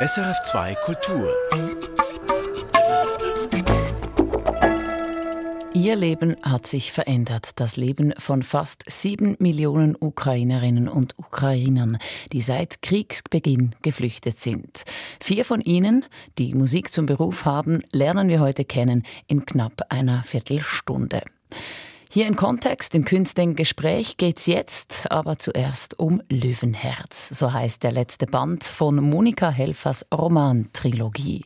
SRF2 Kultur. Ihr Leben hat sich verändert. Das Leben von fast sieben Millionen Ukrainerinnen und Ukrainern, die seit Kriegsbeginn geflüchtet sind. Vier von ihnen, die Musik zum Beruf haben, lernen wir heute kennen in knapp einer Viertelstunde. Hier im Kontext, im Künstlichen Gespräch geht's jetzt aber zuerst um Löwenherz. So heißt der letzte Band von Monika Helfers Romantrilogie.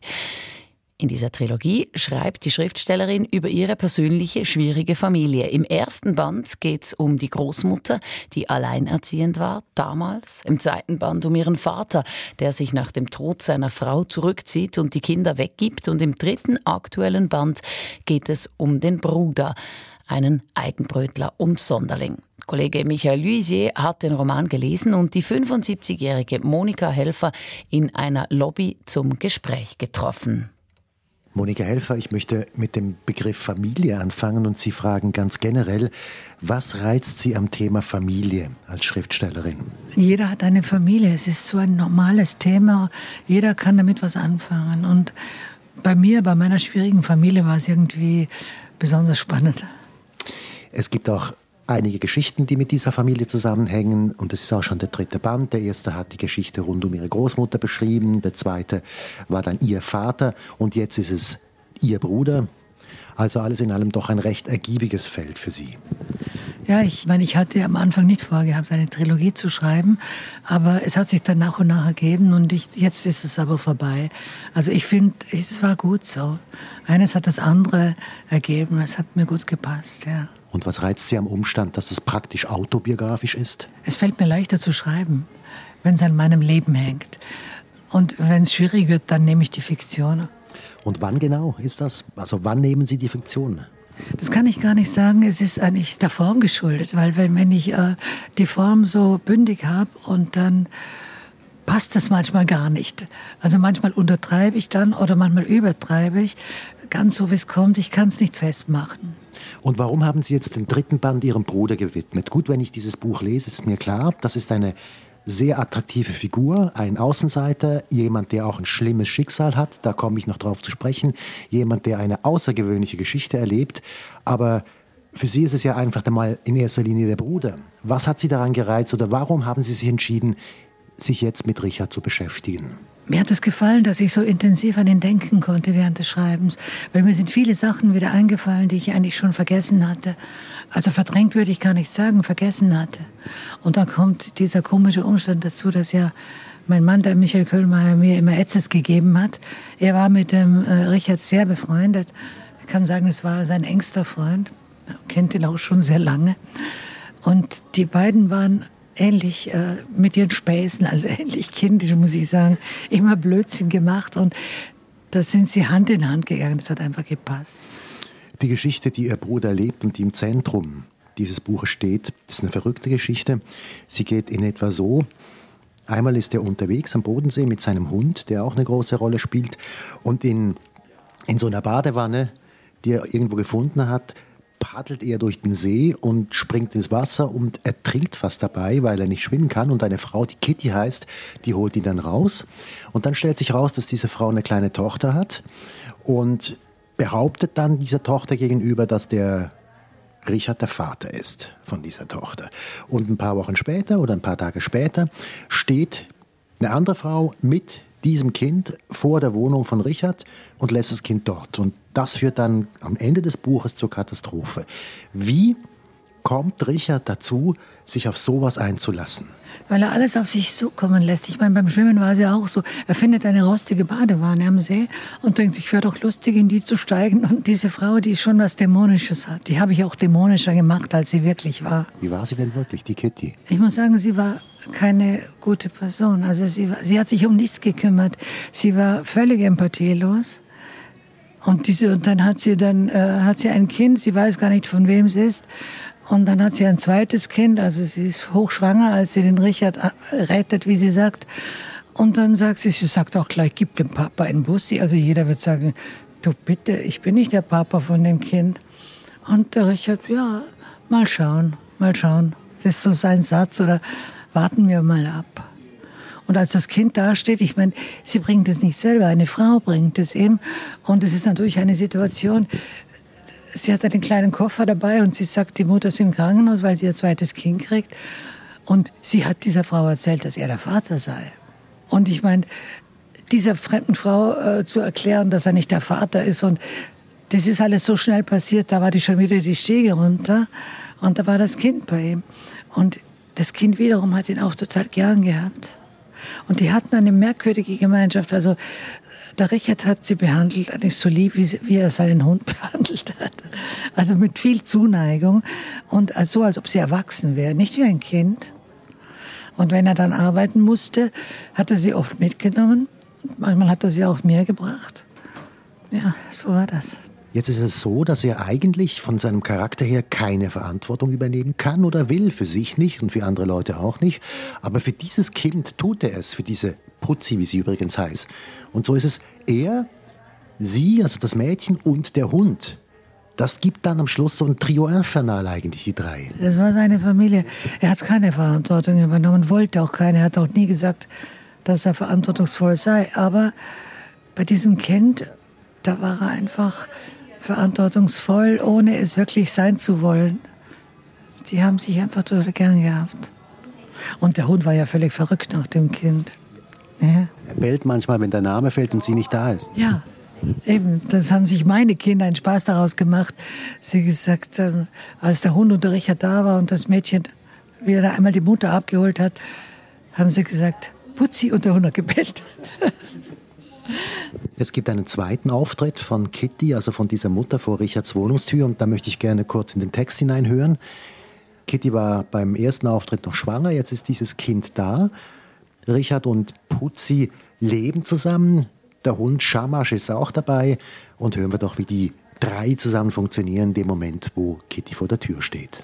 In dieser Trilogie schreibt die Schriftstellerin über ihre persönliche schwierige Familie. Im ersten Band geht es um die Großmutter, die alleinerziehend war damals. Im zweiten Band um ihren Vater, der sich nach dem Tod seiner Frau zurückzieht und die Kinder weggibt. Und im dritten aktuellen Band geht es um den Bruder, einen Eigenbrötler und Sonderling. Kollege Michael Luisier hat den Roman gelesen und die 75-jährige Monika Helfer in einer Lobby zum Gespräch getroffen. Monika Helfer, ich möchte mit dem Begriff Familie anfangen und Sie fragen ganz generell, was reizt Sie am Thema Familie als Schriftstellerin? Jeder hat eine Familie. Es ist so ein normales Thema. Jeder kann damit was anfangen. Und bei mir, bei meiner schwierigen Familie, war es irgendwie besonders spannend. Es gibt auch einige Geschichten, die mit dieser Familie zusammenhängen. Und es ist auch schon der dritte Band. Der erste hat die Geschichte rund um ihre Großmutter beschrieben. Der zweite war dann ihr Vater. Und jetzt ist es ihr Bruder. Also alles in allem doch ein recht ergiebiges Feld für Sie. Ja, ich meine, ich hatte am Anfang nicht vorgehabt, eine Trilogie zu schreiben, aber es hat sich dann nach und nach ergeben und ich, jetzt ist es aber vorbei. Also ich finde, es war gut so. Eines hat das andere ergeben, es hat mir gut gepasst, ja. Und was reizt Sie am Umstand, dass das praktisch autobiografisch ist? Es fällt mir leichter zu schreiben, wenn es an meinem Leben hängt. Und wenn es schwierig wird, dann nehme ich die Fiktion. Und wann genau ist das? Also wann nehmen Sie die Fiktion? Das kann ich gar nicht sagen. Es ist eigentlich der Form geschuldet, weil wenn, wenn ich äh, die Form so bündig habe und dann passt das manchmal gar nicht. Also manchmal untertreibe ich dann oder manchmal übertreibe ich. Ganz so, wie es kommt, ich kann es nicht festmachen. Und warum haben Sie jetzt den dritten Band Ihrem Bruder gewidmet? Gut, wenn ich dieses Buch lese, ist mir klar, das ist eine sehr attraktive Figur, ein Außenseiter, jemand, der auch ein schlimmes Schicksal hat, da komme ich noch drauf zu sprechen, jemand, der eine außergewöhnliche Geschichte erlebt, aber für Sie ist es ja einfach einmal in erster Linie der Bruder. Was hat Sie daran gereizt oder warum haben Sie sich entschieden, sich jetzt mit Richard zu beschäftigen? Mir hat es gefallen, dass ich so intensiv an ihn denken konnte während des Schreibens, weil mir sind viele Sachen wieder eingefallen, die ich eigentlich schon vergessen hatte. Also verdrängt würde ich gar nicht sagen, vergessen hatte. Und dann kommt dieser komische Umstand dazu, dass ja mein Mann, der Michael Köhlmeier, mir immer Etzes gegeben hat. Er war mit dem äh, Richard sehr befreundet. Ich kann sagen, es war sein engster Freund. Er kennt ihn auch schon sehr lange. Und die beiden waren ähnlich äh, mit ihren Späßen, also ähnlich kindisch, muss ich sagen, immer Blödsinn gemacht und da sind sie Hand in Hand gegangen. Das hat einfach gepasst. Die Geschichte, die ihr Bruder erlebt und die im Zentrum dieses Buches steht, ist eine verrückte Geschichte. Sie geht in etwa so. Einmal ist er unterwegs am Bodensee mit seinem Hund, der auch eine große Rolle spielt. Und in, in so einer Badewanne, die er irgendwo gefunden hat, paddelt er durch den See und springt ins Wasser und ertrinkt fast dabei, weil er nicht schwimmen kann. Und eine Frau, die Kitty heißt, die holt ihn dann raus. Und dann stellt sich raus, dass diese Frau eine kleine Tochter hat und behauptet dann dieser Tochter gegenüber, dass der Richard der Vater ist von dieser Tochter. Und ein paar Wochen später oder ein paar Tage später steht eine andere Frau mit diesem Kind vor der Wohnung von Richard und lässt das Kind dort. Und das führt dann am Ende des Buches zur Katastrophe. Wie kommt Richard dazu, sich auf sowas einzulassen? Weil er alles auf sich zukommen lässt. Ich meine, beim Schwimmen war es ja auch so. Er findet eine rostige Badewanne am See und denkt, ich wäre doch lustig, in die zu steigen. Und diese Frau, die schon was Dämonisches hat, die habe ich auch dämonischer gemacht, als sie wirklich war. Wie war sie denn wirklich, die Kitty? Ich muss sagen, sie war keine gute Person. Also sie, sie hat sich um nichts gekümmert. Sie war völlig empathielos. Und, diese, und dann hat sie dann äh, hat sie ein Kind, sie weiß gar nicht von wem es ist. Und dann hat sie ein zweites Kind, also sie ist hochschwanger, als sie den Richard äh, rettet, wie sie sagt. Und dann sagt sie, sie sagt auch gleich, gib dem Papa einen Bussi. Also jeder wird sagen, du bitte, ich bin nicht der Papa von dem Kind. Und der Richard, ja, mal schauen, mal schauen. Das ist so sein Satz oder warten wir mal ab. Und als das Kind dasteht, ich meine, sie bringt es nicht selber, eine Frau bringt es eben. Und es ist natürlich eine Situation, sie hat einen kleinen Koffer dabei und sie sagt, die Mutter ist im Krankenhaus, weil sie ihr zweites Kind kriegt. Und sie hat dieser Frau erzählt, dass er der Vater sei. Und ich meine, dieser fremden Frau äh, zu erklären, dass er nicht der Vater ist und das ist alles so schnell passiert, da war die schon wieder die Stege runter und da war das Kind bei ihm. Und das Kind wiederum hat ihn auch total gern gehabt. Und die hatten eine merkwürdige Gemeinschaft. Also der Richard hat sie behandelt, eigentlich so lieb, wie, wie, er seinen Hund behandelt hat. Also mit viel Zuneigung und so, als ob sie erwachsen wäre, nicht wie ein Kind. Und wenn er dann arbeiten musste, hat er sie oft mitgenommen. Manchmal hat er sie auch mir gebracht. Ja, so war das. Jetzt ist es so, dass er eigentlich von seinem Charakter her keine Verantwortung übernehmen kann oder will, für sich nicht und für andere Leute auch nicht. Aber für dieses Kind tut er es, für diese Putzi, wie sie übrigens heißt. Und so ist es er, sie, also das Mädchen und der Hund. Das gibt dann am Schluss so ein Trio Infernal eigentlich, die drei. Das war seine Familie. Er hat keine Verantwortung übernommen, wollte auch keine. Er hat auch nie gesagt, dass er verantwortungsvoll sei. Aber bei diesem Kind, da war er einfach verantwortungsvoll, ohne es wirklich sein zu wollen. Die haben sich einfach total gern gehabt. Und der Hund war ja völlig verrückt nach dem Kind. Ja. Er bellt manchmal, wenn der Name fällt und sie nicht da ist. Ja, eben. Das haben sich meine Kinder einen Spaß daraus gemacht. Sie gesagt, ähm, als der Hund und der Richard da war und das Mädchen wieder einmal die Mutter abgeholt hat, haben sie gesagt, Putzi und der Hund hat gebellt. Es gibt einen zweiten Auftritt von Kitty, also von dieser Mutter vor Richards Wohnungstür und da möchte ich gerne kurz in den Text hineinhören. Kitty war beim ersten Auftritt noch schwanger, jetzt ist dieses Kind da. Richard und Putzi leben zusammen. Der Hund Shamash ist auch dabei und hören wir doch, wie die drei zusammen funktionieren in dem Moment, wo Kitty vor der Tür steht.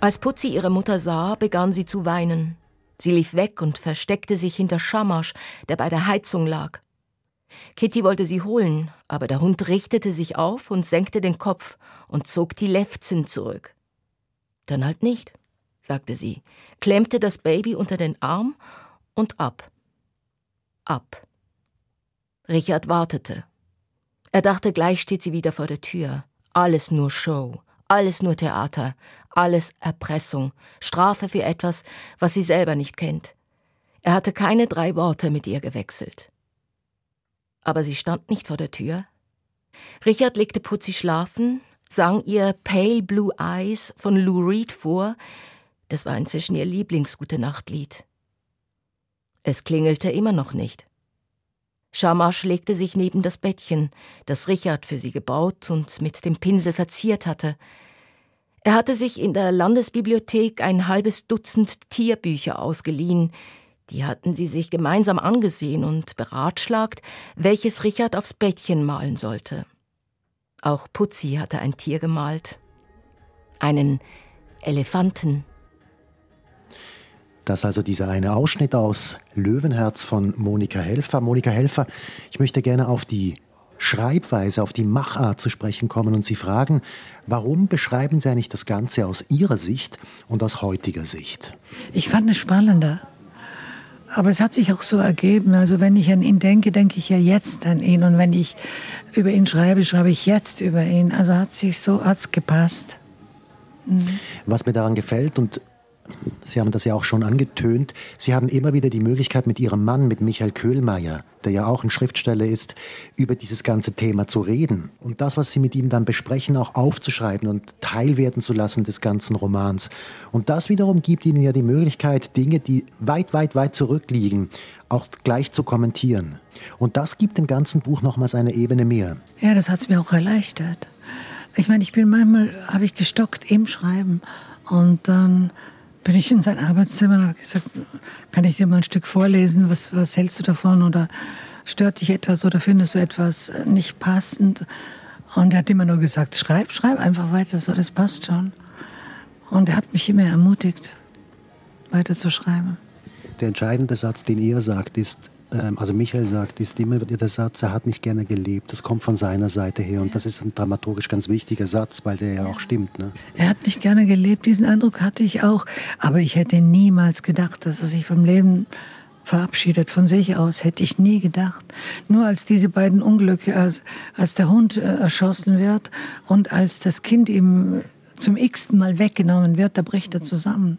Als Putzi ihre Mutter sah, begann sie zu weinen. Sie lief weg und versteckte sich hinter Schamasch, der bei der Heizung lag. Kitty wollte sie holen, aber der Hund richtete sich auf und senkte den Kopf und zog die Lefzen zurück. Dann halt nicht, sagte sie, klemmte das Baby unter den Arm und ab. Ab. Richard wartete. Er dachte, gleich steht sie wieder vor der Tür. Alles nur Show, alles nur Theater, alles Erpressung, Strafe für etwas, was sie selber nicht kennt. Er hatte keine drei Worte mit ihr gewechselt. Aber sie stand nicht vor der Tür. Richard legte Putzi schlafen, sang ihr Pale Blue Eyes von Lou Reed vor. Das war inzwischen ihr Lieblingsgute Nachtlied. Es klingelte immer noch nicht. Shamash legte sich neben das Bettchen, das Richard für sie gebaut und mit dem Pinsel verziert hatte. Er hatte sich in der Landesbibliothek ein halbes Dutzend Tierbücher ausgeliehen. Die hatten sie sich gemeinsam angesehen und beratschlagt, welches Richard aufs Bettchen malen sollte. Auch Putzi hatte ein Tier gemalt. Einen Elefanten. Das ist also dieser eine Ausschnitt aus Löwenherz von Monika Helfer. Monika Helfer, ich möchte gerne auf die Schreibweise, auf die Machart zu sprechen kommen und Sie fragen, warum beschreiben Sie eigentlich das Ganze aus Ihrer Sicht und aus heutiger Sicht? Ich fand es spannender. Aber es hat sich auch so ergeben. Also wenn ich an ihn denke, denke ich ja jetzt an ihn. Und wenn ich über ihn schreibe, schreibe ich jetzt über ihn. Also hat sich so hat's gepasst. Mhm. Was mir daran gefällt und Sie haben das ja auch schon angetönt. Sie haben immer wieder die Möglichkeit, mit Ihrem Mann, mit Michael Köhlmeier, der ja auch ein Schriftsteller ist, über dieses ganze Thema zu reden. Und das, was Sie mit ihm dann besprechen, auch aufzuschreiben und teilwerden zu lassen des ganzen Romans. Und das wiederum gibt Ihnen ja die Möglichkeit, Dinge, die weit, weit, weit zurückliegen, auch gleich zu kommentieren. Und das gibt dem ganzen Buch nochmals eine Ebene mehr. Ja, das hat es mir auch erleichtert. Ich meine, ich bin manchmal, habe ich gestockt im Schreiben. Und dann bin ich in sein Arbeitszimmer und habe gesagt, kann ich dir mal ein Stück vorlesen, was, was hältst du davon oder stört dich etwas oder findest du etwas nicht passend? Und er hat immer nur gesagt, schreib, schreib einfach weiter, so das passt schon. Und er hat mich immer ermutigt, weiter zu schreiben. Der entscheidende Satz, den er sagt, ist, also Michael sagt, ist immer der Satz, er hat nicht gerne gelebt. Das kommt von seiner Seite her. Und das ist ein dramaturgisch ganz wichtiger Satz, weil der ja auch stimmt. Ne? Er hat nicht gerne gelebt, diesen Eindruck hatte ich auch. Aber ich hätte niemals gedacht, dass er sich vom Leben verabschiedet von sich aus, hätte ich nie gedacht. Nur als diese beiden Unglücke, als, als der Hund äh, erschossen wird und als das Kind ihm zum x-ten Mal weggenommen wird, da bricht er zusammen.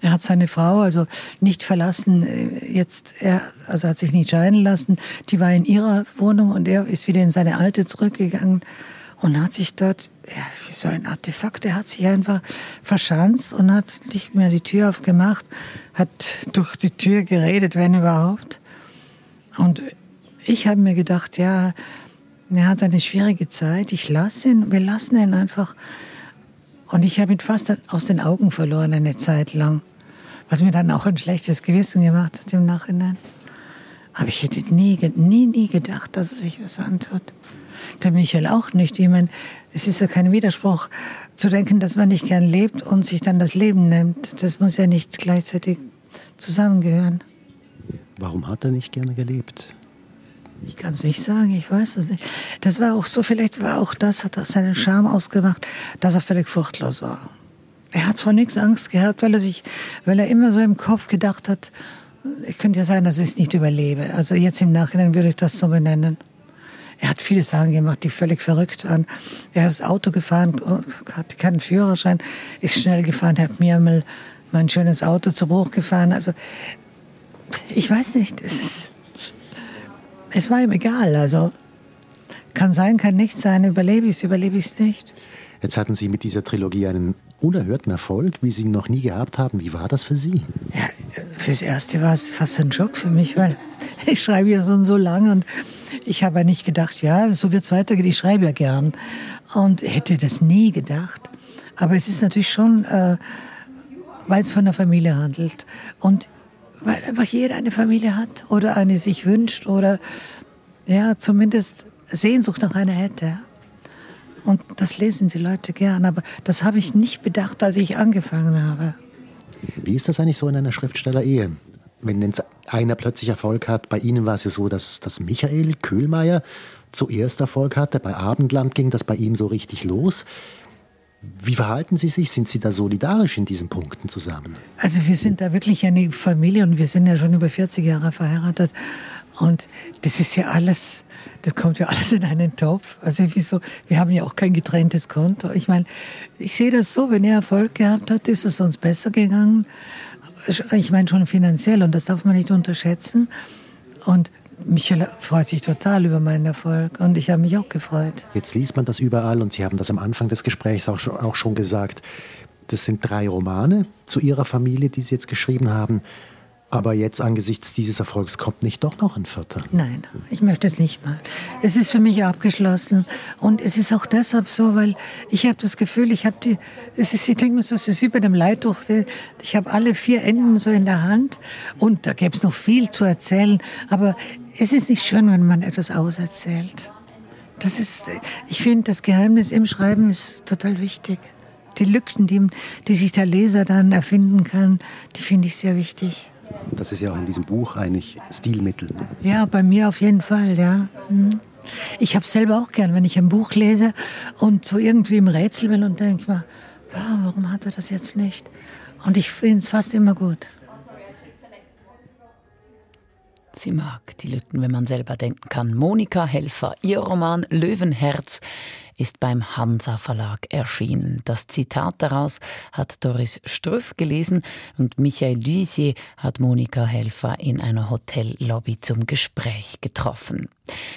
Er hat seine Frau also nicht verlassen, äh, jetzt, er, also hat sich nicht scheiden lassen. Die war in ihrer Wohnung und er ist wieder in seine alte zurückgegangen und hat sich dort, ja, wie so ein Artefakt, er hat sich einfach verschanzt und hat nicht mehr die Tür aufgemacht, hat durch die Tür geredet, wenn überhaupt. Und ich habe mir gedacht, ja, er hat eine schwierige Zeit, ich lasse ihn, wir lassen ihn einfach. Und ich habe ihn fast aus den Augen verloren eine Zeit lang, was mir dann auch ein schlechtes Gewissen gemacht hat im Nachhinein. Aber ich hätte nie, nie, nie gedacht, dass er sich was antut. Der Michael auch nicht. Ich meine, es ist ja kein Widerspruch zu denken, dass man nicht gern lebt und sich dann das Leben nimmt. Das muss ja nicht gleichzeitig zusammengehören. Warum hat er nicht gerne gelebt? Ich kann es nicht sagen, ich weiß es nicht. Das war auch so, vielleicht war auch das, hat das seinen Charme ausgemacht, dass er völlig furchtlos war. Er hat vor nichts Angst gehabt, weil er sich, weil er immer so im Kopf gedacht hat, ich könnte ja sagen, dass ich es nicht überlebe. Also jetzt im Nachhinein würde ich das so benennen. Er hat viele Sachen gemacht, die völlig verrückt waren. Er ist Auto gefahren, hatte keinen Führerschein, ist schnell gefahren, hat mir mal mein schönes Auto zu Bruch gefahren. Also ich weiß nicht, es, ist, es war ihm egal. Also kann sein, kann nicht sein, überlebe ich es, überlebe ich es nicht. Jetzt hatten Sie mit dieser Trilogie einen unerhörten Erfolg, wie Sie ihn noch nie gehabt haben. Wie war das für Sie? Ja, fürs Erste war es fast ein Schock für mich, weil ich schreibe ja schon so lange und ich habe ja nicht gedacht, ja, so wird es weitergehen, ich schreibe ja gern. Und hätte das nie gedacht. Aber es ist natürlich schon, äh, weil es von der Familie handelt. Und weil einfach jeder eine Familie hat oder eine sich wünscht oder ja, zumindest Sehnsucht nach einer hätte. Und das lesen die Leute gern. Aber das habe ich nicht bedacht, als ich angefangen habe. Wie ist das eigentlich so in einer Schriftsteller-Ehe? wenn jetzt einer plötzlich Erfolg hat, bei Ihnen war es ja so, dass, dass Michael Köhlmeier zuerst Erfolg hatte, bei Abendland ging das bei ihm so richtig los. Wie verhalten Sie sich? Sind Sie da solidarisch in diesen Punkten zusammen? Also wir sind da wirklich eine Familie und wir sind ja schon über 40 Jahre verheiratet. Und das ist ja alles, das kommt ja alles in einen Topf. Also wieso, wir haben ja auch kein getrenntes Konto. Ich meine, ich sehe das so, wenn er Erfolg gehabt hat, ist es uns besser gegangen ich meine schon finanziell und das darf man nicht unterschätzen. Und Michael freut sich total über meinen Erfolg und ich habe mich auch gefreut. Jetzt liest man das überall und Sie haben das am Anfang des Gesprächs auch schon, auch schon gesagt. Das sind drei Romane zu Ihrer Familie, die Sie jetzt geschrieben haben. Aber jetzt angesichts dieses Erfolgs kommt nicht doch noch ein vierter? Nein, ich möchte es nicht mal. Es ist für mich abgeschlossen und es ist auch deshalb so, weil ich habe das Gefühl, ich habe die, es ist, ich denke mir so, es ist wie bei dem Leittuch, ich habe alle vier Enden so in der Hand und da gäbe es noch viel zu erzählen, aber es ist nicht schön, wenn man etwas auserzählt. Das ist, ich finde, das Geheimnis im Schreiben ist total wichtig. Die Lücken, die, die sich der Leser dann erfinden kann, die finde ich sehr wichtig. Das ist ja auch in diesem Buch eigentlich Stilmittel. Ja, bei mir auf jeden Fall, ja. Hm. Ich habe selber auch gern, wenn ich ein Buch lese und so irgendwie im Rätsel bin und denke mal, ja, warum hat er das jetzt nicht? Und ich finde es fast immer gut. Sie mag die Lücken, wenn man selber denken kann. Monika Helfer, ihr Roman Löwenherz ist beim Hansa Verlag erschienen. Das Zitat daraus hat Doris Strüff gelesen und Michael Lysier hat Monika Helfer in einer Hotellobby zum Gespräch getroffen.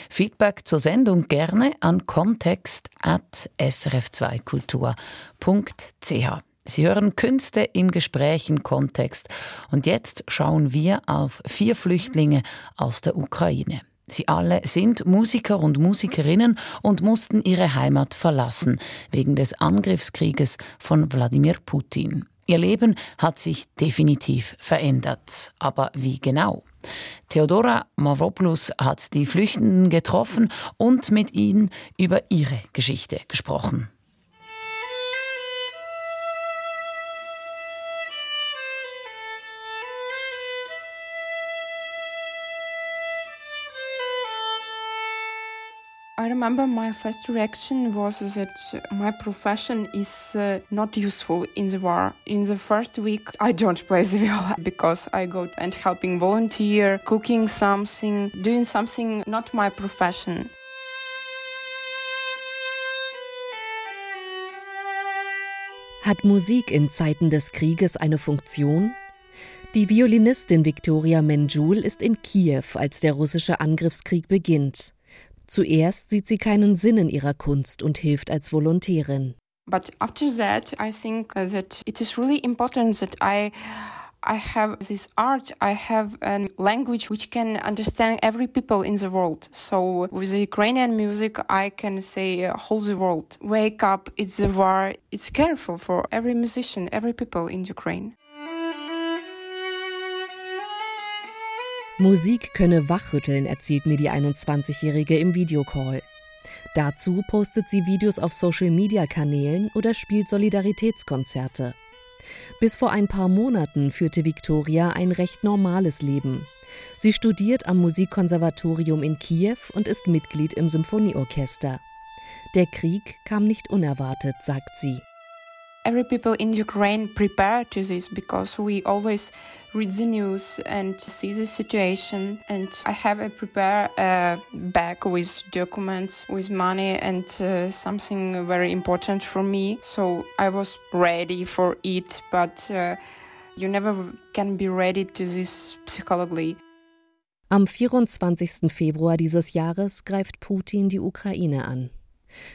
Feedback zur Sendung gerne an kontext.srf2kultur.ch. Sie hören Künste im Gespräch im Kontext. Und jetzt schauen wir auf vier Flüchtlinge aus der Ukraine. Sie alle sind Musiker und Musikerinnen und mussten ihre Heimat verlassen wegen des Angriffskrieges von Wladimir Putin. Ihr Leben hat sich definitiv verändert. Aber wie genau? Theodora Mavropoulos hat die Flüchtenden getroffen und mit ihnen über ihre Geschichte gesprochen. I remember my first reaction was that my profession is uh, not useful in the war. In the first week, I don't play the viola because I go and helping volunteer, cooking something, doing something not my profession. Hat Musik in Zeiten des Krieges eine Funktion? Die Violinistin Viktoria Menjul ist in Kiew, als der russische Angriffskrieg beginnt. Zuerst sieht sie keinen Sinn in ihrer Kunst und hilft als Volontärin. But after that, I think that it is really important that I I have this art, I have a language which can understand every people in the world. So with the Ukrainian music, I can say uh, whole the world. Wake up, it's the war. It's careful for every musician, every people in Ukraine. Musik könne wachrütteln, erzählt mir die 21-Jährige im Videocall. Dazu postet sie Videos auf Social-Media-Kanälen oder spielt Solidaritätskonzerte. Bis vor ein paar Monaten führte Viktoria ein recht normales Leben. Sie studiert am Musikkonservatorium in Kiew und ist Mitglied im Symphonieorchester. Der Krieg kam nicht unerwartet, sagt sie. Every people in Ukraine prepare to this because we always read the news and see the situation. And I have a prepare a bag with documents, with money, and uh, something very important for me. So I was ready for it, but uh, you never can be ready to this psychologically. Am 24. Februar dieses Jahres greift Putin die Ukraine an.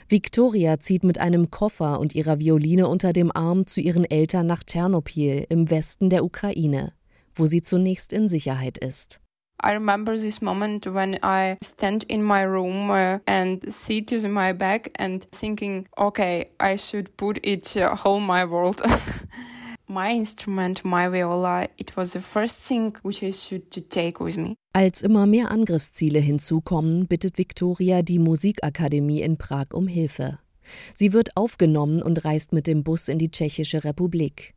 Viktoria zieht mit einem Koffer und ihrer Violine unter dem Arm zu ihren Eltern nach Ternopil im Westen der Ukraine wo sie zunächst in Sicherheit ist. I remember this moment when I stand in my room uh, and see to my bag and thinking, okay, I should put it uh, whole my world. my instrument, my viola, it was the first thing which I should to take with me. Als immer mehr Angriffsziele hinzukommen, bittet Victoria die Musikakademie in Prag um Hilfe. Sie wird aufgenommen und reist mit dem Bus in die Tschechische Republik.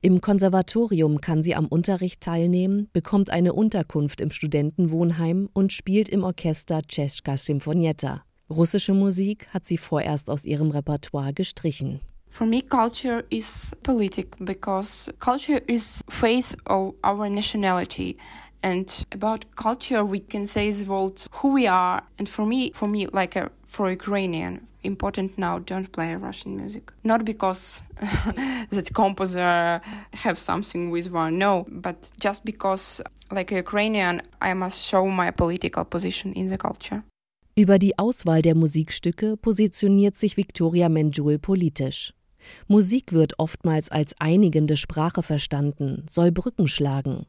Im Konservatorium kann sie am Unterricht teilnehmen, bekommt eine Unterkunft im Studentenwohnheim und spielt im Orchester Czeska Symfonietta. Russische Musik hat sie vorerst aus ihrem Repertoire gestrichen. For me, culture is politic because culture is face of our nationality. And about culture, we can say the world who we are. And for me, for me, like a, for Ukrainian, important now don't play Russian music. Not because that composer have something with one, no, but just because like a Ukrainian, I must show my political position in the culture. Über die Auswahl der Musikstücke positioniert sich Victoria Menjul politisch. Musik wird oftmals als einigende Sprache verstanden, soll Brücken schlagen.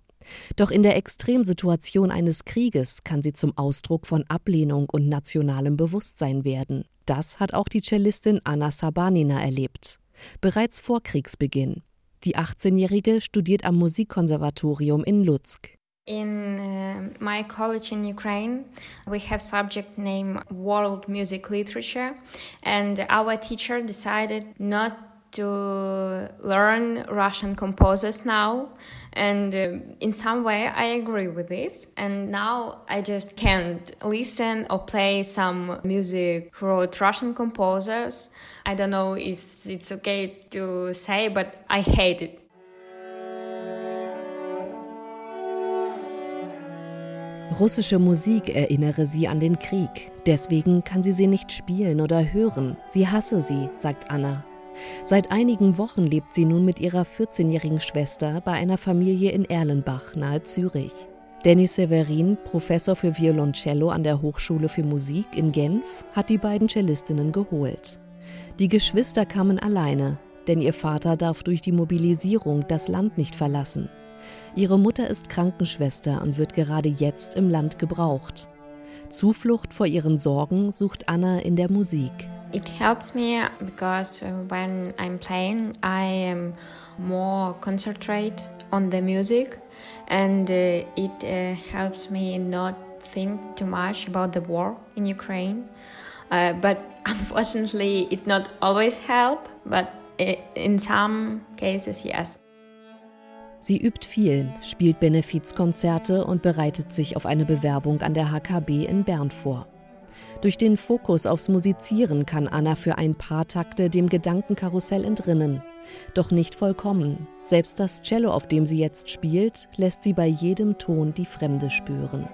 Doch in der Extremsituation eines Krieges kann sie zum Ausdruck von Ablehnung und nationalem Bewusstsein werden. Das hat auch die Cellistin Anna Sabanina erlebt. Bereits vor Kriegsbeginn. Die 18-Jährige studiert am Musikkonservatorium in Lutsk. In uh, my college in Ukraine, we have subject name World Music Literature, and our teacher decided not to learn Russian composers now. And uh, in some way, I agree with this. And now I just can't listen or play some music wrote Russian composers. I don't know if it's okay to say, but I hate it. Russische Musik erinnere sie an den Krieg. Deswegen kann sie sie nicht spielen oder hören. Sie hasse sie, sagt Anna. Seit einigen Wochen lebt sie nun mit ihrer 14-jährigen Schwester bei einer Familie in Erlenbach nahe Zürich. Dennis Severin, Professor für Violoncello an der Hochschule für Musik in Genf, hat die beiden Cellistinnen geholt. Die Geschwister kamen alleine, denn ihr Vater darf durch die Mobilisierung das Land nicht verlassen. Ihre Mutter ist Krankenschwester und wird gerade jetzt im Land gebraucht. Zuflucht vor ihren Sorgen sucht Anna in der Musik. It helps me because uh, when I'm playing, I am more concentrate on the music, and uh, it uh, helps me not think too much about the war in Ukraine. Uh, but unfortunately, it not always help. But in some cases, yes. Sie übt viel, spielt Benefizkonzerte und bereitet sich auf eine Bewerbung an der HKB in Bern vor. Durch den Fokus aufs Musizieren kann Anna für ein paar Takte dem Gedankenkarussell entrinnen. Doch nicht vollkommen. Selbst das Cello, auf dem sie jetzt spielt, lässt sie bei jedem Ton die Fremde spüren.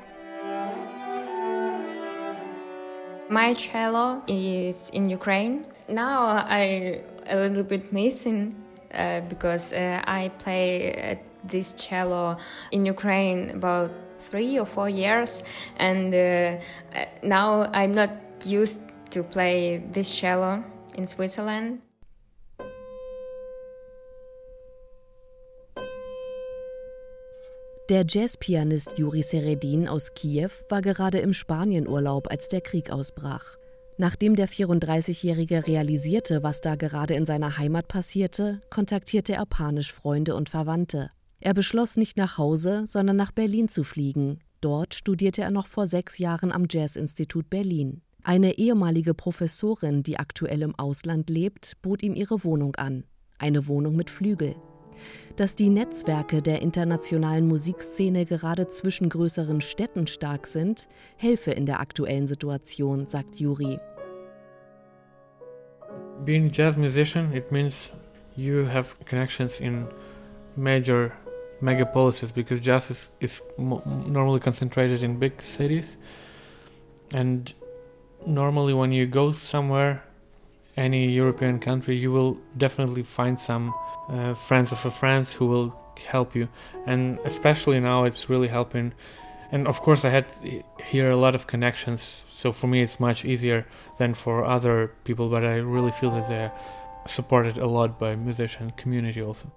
My cello is in Ukraine. Now I a little bit missing uh, because uh, I play uh, this cello in Ukraine about three or four years, and uh, now I'm not used to play this cello in Switzerland. Der Jazzpianist Juri Seredin aus Kiew war gerade im Spanienurlaub, als der Krieg ausbrach. Nachdem der 34-Jährige realisierte, was da gerade in seiner Heimat passierte, kontaktierte er panisch Freunde und Verwandte. Er beschloss nicht nach Hause, sondern nach Berlin zu fliegen. Dort studierte er noch vor sechs Jahren am Jazzinstitut Berlin. Eine ehemalige Professorin, die aktuell im Ausland lebt, bot ihm ihre Wohnung an. Eine Wohnung mit Flügel. Dass die Netzwerke der internationalen Musikszene gerade zwischen größeren Städten stark sind, helfe in der aktuellen Situation, sagt Juri. Being jazz musician, it means you have connections in major megapolises because jazz is, is normally concentrated in big cities. And normally when you go somewhere any european country you will definitely find some uh, friends of a friends who will help you. And especially now it's really helping. And of course i had here a lot of connections so for me it's much easier than for other people but i really feel that they're supported a lot by musician community also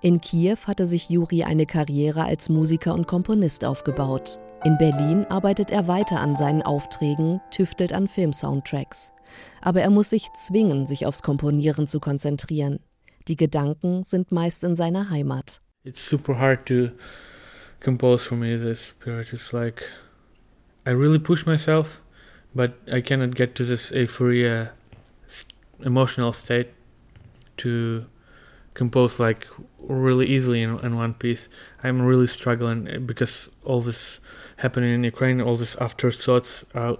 In Kiew hatte sich Juri eine Karriere als Musiker und Komponist aufgebaut. In Berlin arbeitet er weiter an seinen Aufträgen, tüftelt an Filmsoundtracks. Aber er muss sich zwingen, sich aufs Komponieren zu konzentrieren. Die Gedanken sind meist in seiner Heimat. It's super hard to compose for me this period. It's like I really push myself, but I cannot get to this euphoria emotional state to compose like really easily in, in one piece. I'm really struggling eh, because all this happening in Ukraine, all this afterthoughts are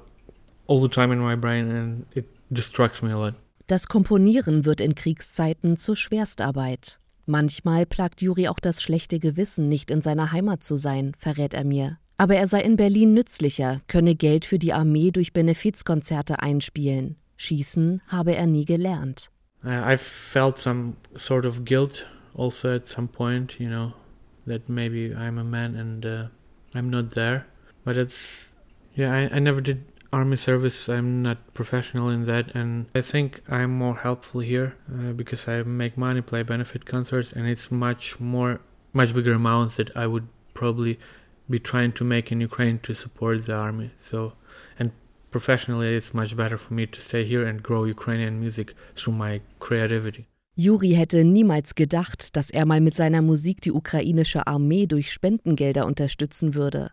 all the time in my brain and it distracts me a lot. Das Komponieren wird in Kriegszeiten zur Schwerstarbeit. Manchmal plagt Juri auch das schlechte Gewissen, nicht in seiner Heimat zu sein, verrät er mir. Aber er sei in Berlin nützlicher, könne Geld für die Armee durch Benefizkonzerte einspielen. Schießen habe er nie gelernt. I felt some sort of guilt also at some point, you know, that maybe I'm a man and uh, I'm not there. But it's, yeah, I, I never did army service. I'm not professional in that, and I think I'm more helpful here uh, because I make money, play benefit concerts, and it's much more, much bigger amounts that I would probably be trying to make in Ukraine to support the army. So, and professionally it's much better for me to stay here and grow Ukrainian music through my creativity. Juri hätte niemals gedacht, dass er mal mit seiner Musik die ukrainische Armee durch Spendengelder unterstützen würde.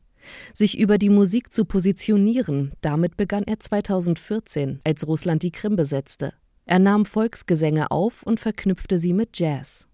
Sich über die Musik zu positionieren, damit begann er 2014, als Russland die Krim besetzte. Er nahm Volksgesänge auf und verknüpfte sie mit Jazz.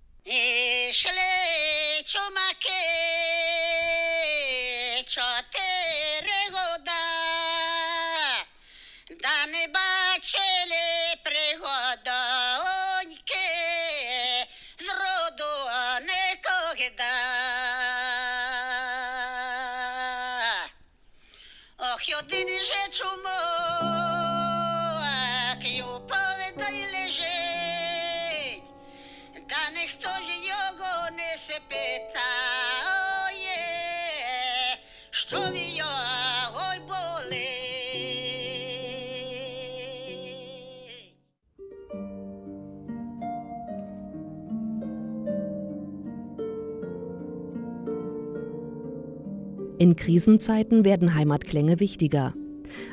In Krisenzeiten werden Heimatklänge wichtiger.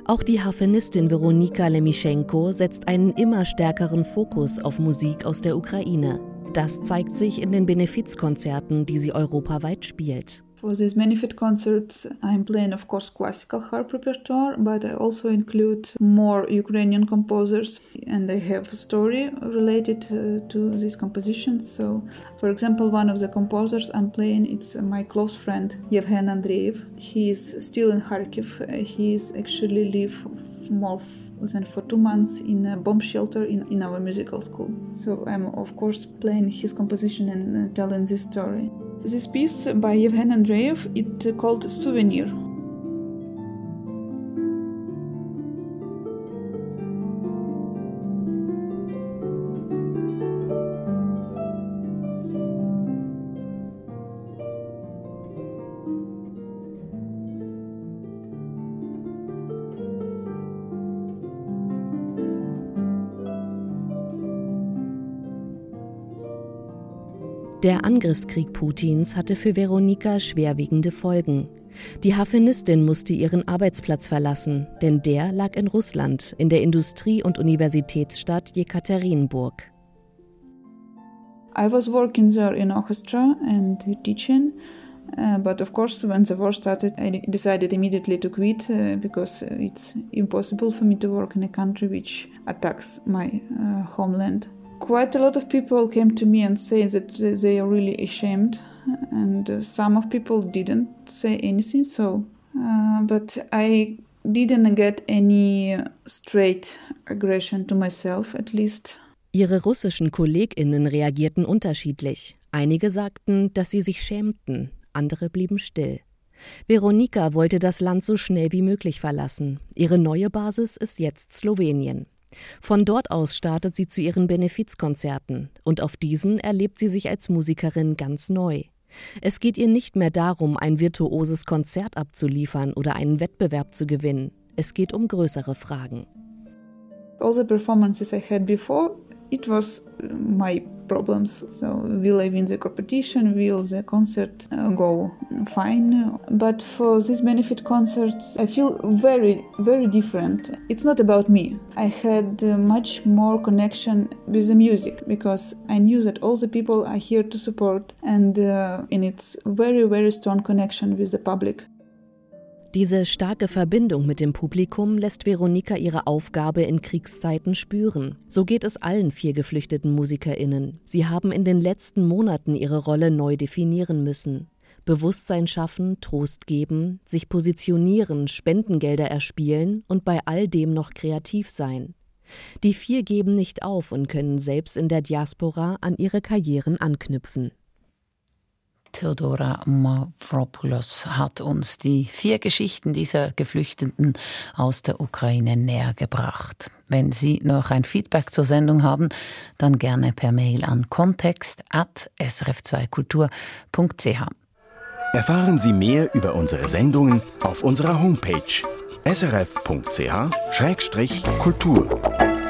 Auch die Harfenistin Veronika Lemischenko setzt einen immer stärkeren Fokus auf Musik aus der Ukraine. Das zeigt sich in den Benefizkonzerten, die sie europaweit spielt. For these benefit concerts, I'm playing, of course, classical harp repertoire, but I also include more Ukrainian composers, and I have a story related uh, to these compositions. So, for example, one of the composers I'm playing it's my close friend Yevhen Andreev. He is still in Kharkiv. He is actually live more than for two months in a bomb shelter in, in our musical school. So I'm of course playing his composition and uh, telling this story. This piece by Yevhen Andreev, it called Souvenir. Der Angriffskrieg Putins hatte für Veronika schwerwiegende Folgen. Die Harfenistin musste ihren Arbeitsplatz verlassen, denn der lag in Russland, in der Industrie- und Universitätsstadt Jekaterinburg. I was working there in orchestra and teaching. Uh, but of course, when the war started, I decided immediately to quit uh, because it's impossible for me to work in a country which attacks my uh, homeland. Quite a lot of people came to me and say that they are really ashamed and uh, some of people didn't say anything so uh, but i didn't get any straight aggression to myself at least Ihre russischen Kolleginnen reagierten unterschiedlich. Einige sagten, dass sie sich schämten, andere blieben still. Veronika wollte das Land so schnell wie möglich verlassen. Ihre neue Basis ist jetzt Slowenien. Von dort aus startet sie zu ihren Benefizkonzerten und auf diesen erlebt sie sich als Musikerin ganz neu. Es geht ihr nicht mehr darum, ein virtuoses Konzert abzuliefern oder einen Wettbewerb zu gewinnen. Es geht um größere Fragen. All the performances I had before it was uh, my problems. So will I win the competition? Will the concert uh, go fine? But for these benefit concerts, I feel very, very different. It's not about me. I had uh, much more connection with the music because I knew that all the people are here to support, and uh, in its very, very strong connection with the public. Diese starke Verbindung mit dem Publikum lässt Veronika ihre Aufgabe in Kriegszeiten spüren. So geht es allen vier geflüchteten Musikerinnen. Sie haben in den letzten Monaten ihre Rolle neu definieren müssen. Bewusstsein schaffen, Trost geben, sich positionieren, Spendengelder erspielen und bei all dem noch kreativ sein. Die vier geben nicht auf und können selbst in der Diaspora an ihre Karrieren anknüpfen. Theodora Mavropoulos hat uns die vier Geschichten dieser Geflüchteten aus der Ukraine näher gebracht. Wenn Sie noch ein Feedback zur Sendung haben, dann gerne per Mail an kontext.srf2kultur.ch. Erfahren Sie mehr über unsere Sendungen auf unserer Homepage srf.ch-kultur.